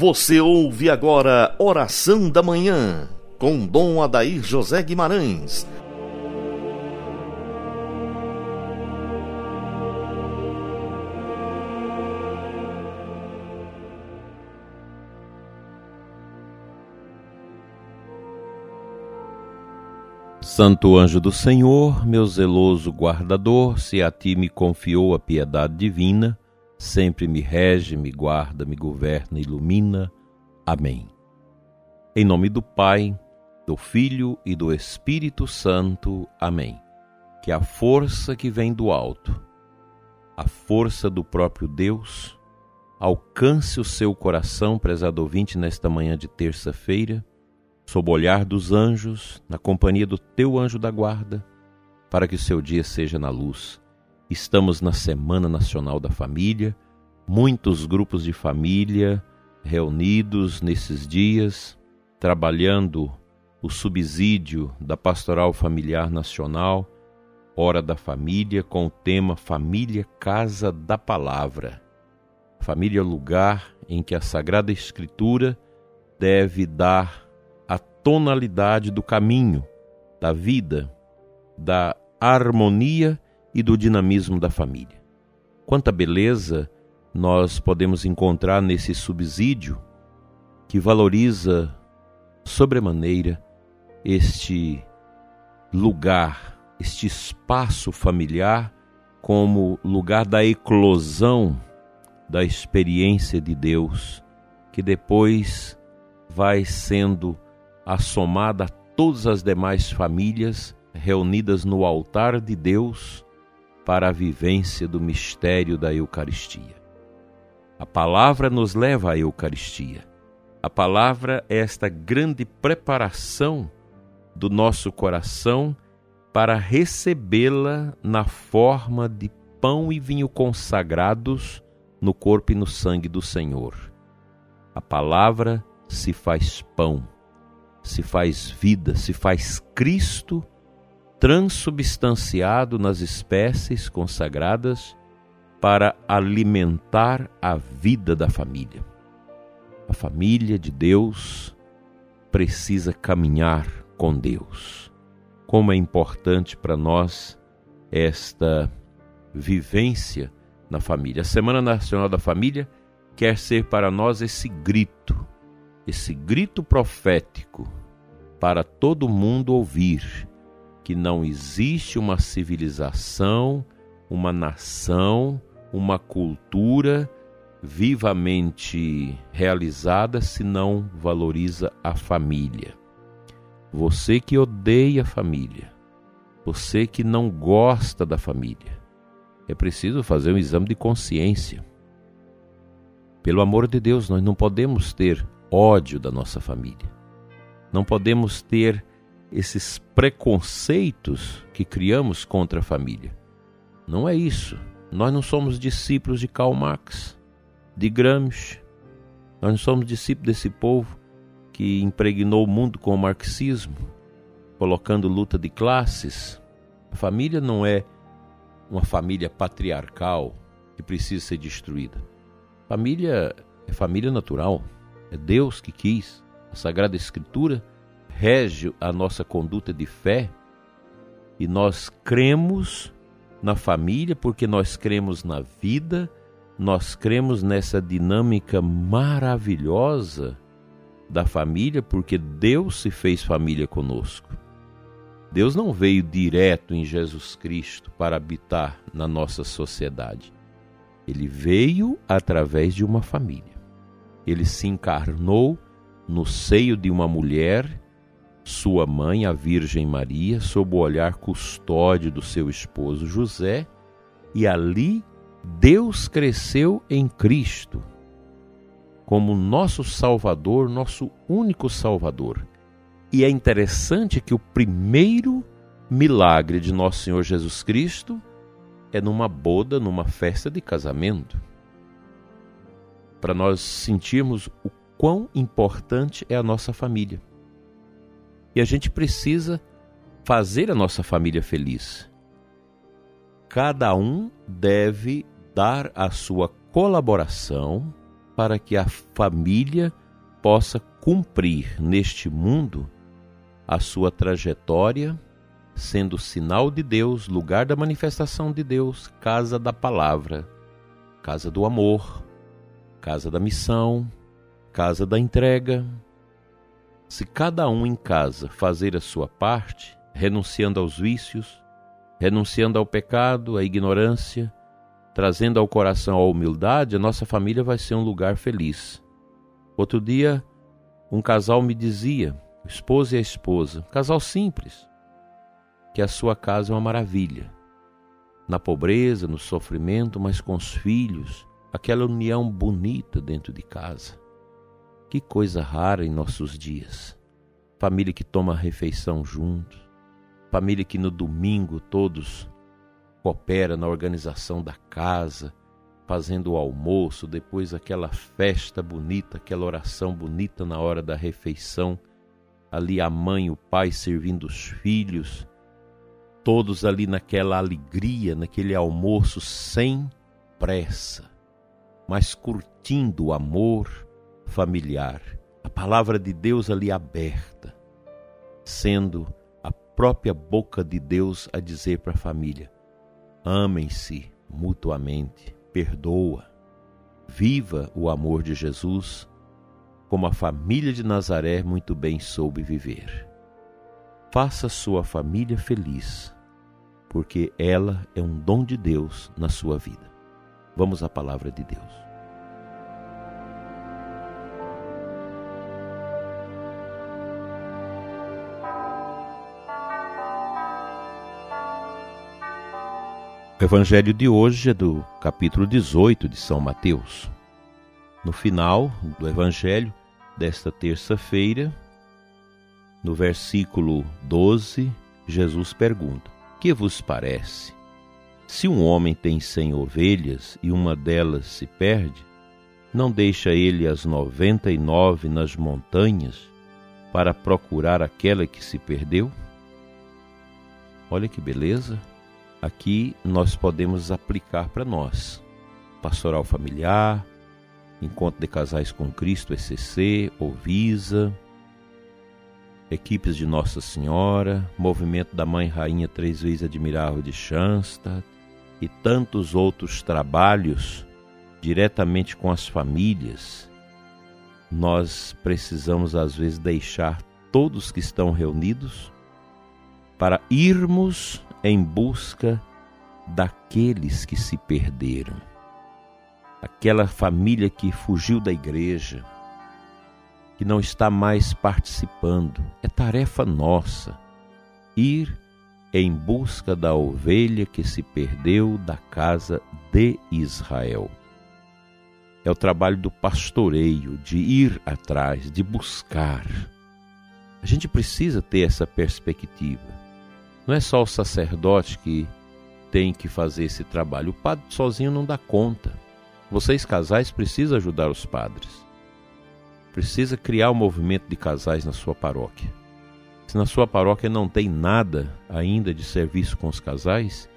Você ouve agora Oração da Manhã, com Dom Adair José Guimarães. Santo anjo do Senhor, meu zeloso guardador, se a ti me confiou a piedade divina, sempre me rege, me guarda, me governa, ilumina. Amém. Em nome do Pai, do Filho e do Espírito Santo. Amém. Que a força que vem do alto, a força do próprio Deus, alcance o seu coração, prezado ouvinte, nesta manhã de terça-feira, sob o olhar dos anjos, na companhia do teu anjo da guarda, para que o seu dia seja na luz Estamos na Semana Nacional da Família, muitos grupos de família reunidos nesses dias, trabalhando o subsídio da Pastoral Familiar Nacional, Hora da Família, com o tema Família Casa da Palavra. Família é lugar em que a Sagrada Escritura deve dar a tonalidade do caminho, da vida, da harmonia e do dinamismo da família. Quanta beleza nós podemos encontrar nesse subsídio que valoriza sobremaneira este lugar, este espaço familiar como lugar da eclosão da experiência de Deus, que depois vai sendo assomada a todas as demais famílias reunidas no altar de Deus para a vivência do mistério da Eucaristia. A palavra nos leva à Eucaristia. A palavra é esta grande preparação do nosso coração para recebê-la na forma de pão e vinho consagrados no corpo e no sangue do Senhor. A palavra se faz pão, se faz vida, se faz Cristo transubstanciado nas espécies consagradas para alimentar a vida da família. A família de Deus precisa caminhar com Deus. Como é importante para nós esta vivência na família. A Semana Nacional da Família quer ser para nós esse grito, esse grito profético para todo mundo ouvir que não existe uma civilização, uma nação, uma cultura vivamente realizada se não valoriza a família. Você que odeia a família, você que não gosta da família, é preciso fazer um exame de consciência. Pelo amor de Deus, nós não podemos ter ódio da nossa família. Não podemos ter esses preconceitos que criamos contra a família. Não é isso. Nós não somos discípulos de Karl Marx, de Gramsci. Nós não somos discípulos desse povo que impregnou o mundo com o marxismo, colocando luta de classes. A família não é uma família patriarcal que precisa ser destruída. Família é família natural. É Deus que quis. A Sagrada Escritura rege a nossa conduta de fé e nós cremos na família porque nós cremos na vida, nós cremos nessa dinâmica maravilhosa da família porque Deus se fez família conosco. Deus não veio direto em Jesus Cristo para habitar na nossa sociedade. Ele veio através de uma família. Ele se encarnou no seio de uma mulher sua mãe, a Virgem Maria, sob o olhar custódio do seu esposo José, e ali Deus cresceu em Cristo como nosso Salvador, nosso único Salvador. E é interessante que o primeiro milagre de nosso Senhor Jesus Cristo é numa boda, numa festa de casamento. Para nós sentirmos o quão importante é a nossa família. E a gente precisa fazer a nossa família feliz. Cada um deve dar a sua colaboração para que a família possa cumprir neste mundo a sua trajetória, sendo sinal de Deus, lugar da manifestação de Deus, casa da palavra, casa do amor, casa da missão, casa da entrega. Se cada um em casa fazer a sua parte, renunciando aos vícios, renunciando ao pecado, à ignorância, trazendo ao coração a humildade, a nossa família vai ser um lugar feliz. Outro dia, um casal me dizia, o esposo e a esposa, um casal simples, que a sua casa é uma maravilha. Na pobreza, no sofrimento, mas com os filhos, aquela união bonita dentro de casa. Que coisa rara em nossos dias. Família que toma refeição juntos, família que no domingo todos coopera na organização da casa, fazendo o almoço, depois aquela festa bonita, aquela oração bonita na hora da refeição, ali a mãe e o pai servindo os filhos, todos ali naquela alegria, naquele almoço sem pressa, mas curtindo o amor familiar, a palavra de Deus ali aberta, sendo a própria boca de Deus a dizer para a família: amem-se mutuamente, perdoa, viva o amor de Jesus como a família de Nazaré muito bem soube viver. Faça sua família feliz, porque ela é um dom de Deus na sua vida. Vamos à palavra de Deus. O evangelho de hoje é do capítulo 18 de São Mateus. No final do evangelho desta terça-feira, no versículo 12, Jesus pergunta: Que vos parece? Se um homem tem cem ovelhas e uma delas se perde, não deixa ele as noventa e nove nas montanhas para procurar aquela que se perdeu? Olha que beleza! Aqui nós podemos aplicar para nós. Pastoral familiar, Encontro de Casais com Cristo, ECC, Ovisa, equipes de Nossa Senhora, Movimento da Mãe Rainha Três Vezes Admirável de Schanstatt e tantos outros trabalhos diretamente com as famílias. Nós precisamos às vezes deixar todos que estão reunidos para irmos em busca daqueles que se perderam. Aquela família que fugiu da igreja, que não está mais participando. É tarefa nossa ir em busca da ovelha que se perdeu da casa de Israel. É o trabalho do pastoreio, de ir atrás, de buscar. A gente precisa ter essa perspectiva. Não é só o sacerdote que tem que fazer esse trabalho. O padre sozinho não dá conta. Vocês casais precisam ajudar os padres. Precisa criar um movimento de casais na sua paróquia. Se na sua paróquia não tem nada ainda de serviço com os casais,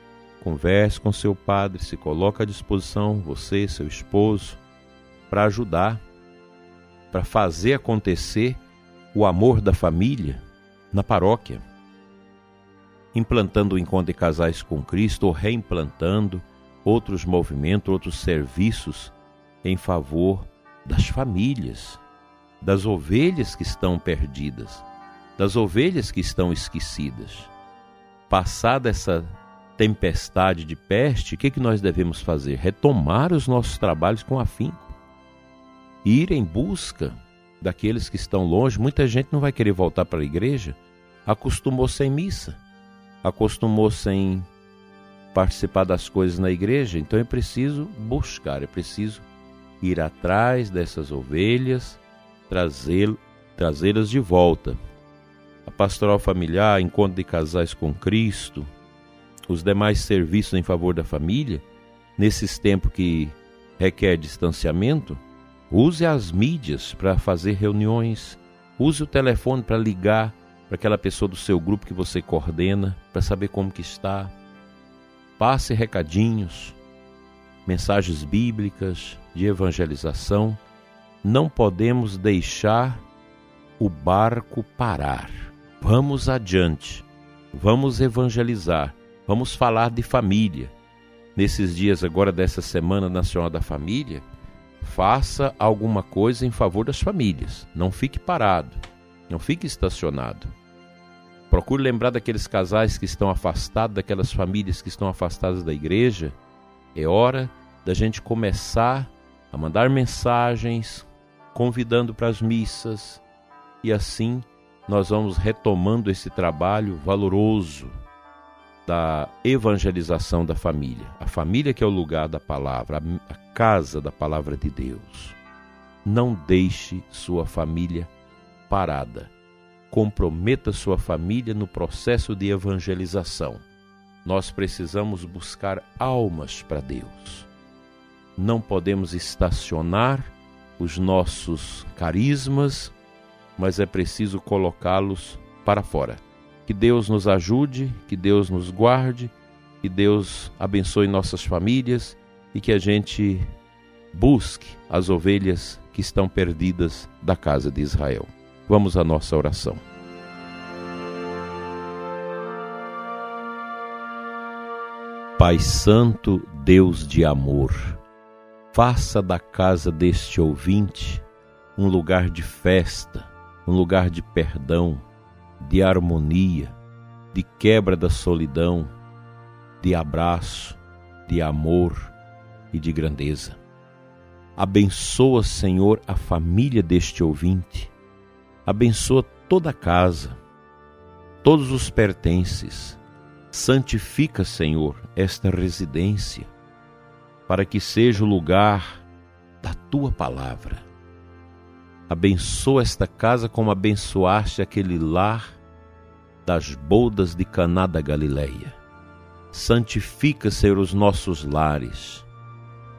converse com seu padre, se coloque à disposição, você, seu esposo, para ajudar, para fazer acontecer o amor da família na paróquia implantando o encontro de casais com Cristo ou reimplantando outros movimentos, outros serviços em favor das famílias, das ovelhas que estão perdidas, das ovelhas que estão esquecidas. Passada essa tempestade de peste, o que, que nós devemos fazer? Retomar os nossos trabalhos com afinco. Ir em busca daqueles que estão longe. Muita gente não vai querer voltar para a igreja, acostumou sem missa acostumou-se participar das coisas na igreja, então é preciso buscar, é preciso ir atrás dessas ovelhas, trazê-las de volta. A pastoral familiar, encontro de casais com Cristo, os demais serviços em favor da família, nesses tempos que requer distanciamento, use as mídias para fazer reuniões, use o telefone para ligar para aquela pessoa do seu grupo que você coordena, para saber como que está. Passe recadinhos, mensagens bíblicas de evangelização não podemos deixar o barco parar. Vamos adiante, vamos evangelizar, vamos falar de família. Nesses dias agora dessa Semana Nacional da Família, faça alguma coisa em favor das famílias. Não fique parado, não fique estacionado. Procure lembrar daqueles casais que estão afastados, daquelas famílias que estão afastadas da igreja. É hora da gente começar a mandar mensagens, convidando para as missas, e assim nós vamos retomando esse trabalho valoroso da evangelização da família. A família que é o lugar da palavra, a casa da palavra de Deus. Não deixe sua família parada. Comprometa sua família no processo de evangelização. Nós precisamos buscar almas para Deus. Não podemos estacionar os nossos carismas, mas é preciso colocá-los para fora. Que Deus nos ajude, que Deus nos guarde, que Deus abençoe nossas famílias e que a gente busque as ovelhas que estão perdidas da casa de Israel. Vamos à nossa oração. Pai Santo, Deus de amor, faça da casa deste ouvinte um lugar de festa, um lugar de perdão, de harmonia, de quebra da solidão, de abraço, de amor e de grandeza. Abençoa, Senhor, a família deste ouvinte. Abençoa toda a casa, todos os pertences. Santifica, Senhor, esta residência, para que seja o lugar da tua palavra Abençoa esta casa como abençoaste aquele lar das bodas de Caná da Galileia. Santifica, Senhor, os nossos lares,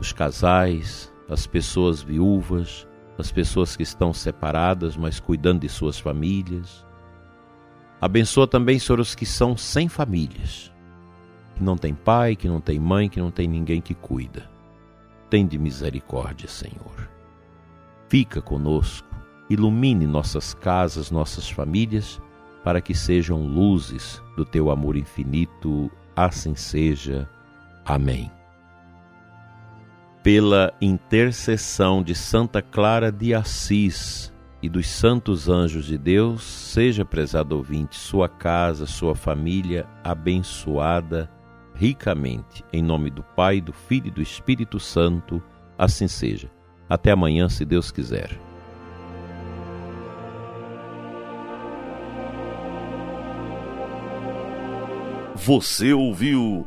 os casais, as pessoas viúvas, as pessoas que estão separadas, mas cuidando de suas famílias. Abençoa também, Senhor, os que são sem famílias, que não tem pai, que não tem mãe, que não tem ninguém que cuida. Tem de misericórdia, Senhor fica conosco, ilumine nossas casas, nossas famílias, para que sejam luzes do teu amor infinito. Assim seja. Amém. Pela intercessão de Santa Clara de Assis e dos santos anjos de Deus, seja, prezado ouvinte, sua casa, sua família abençoada ricamente. Em nome do Pai, do Filho e do Espírito Santo, assim seja. Até amanhã, se Deus quiser. Você ouviu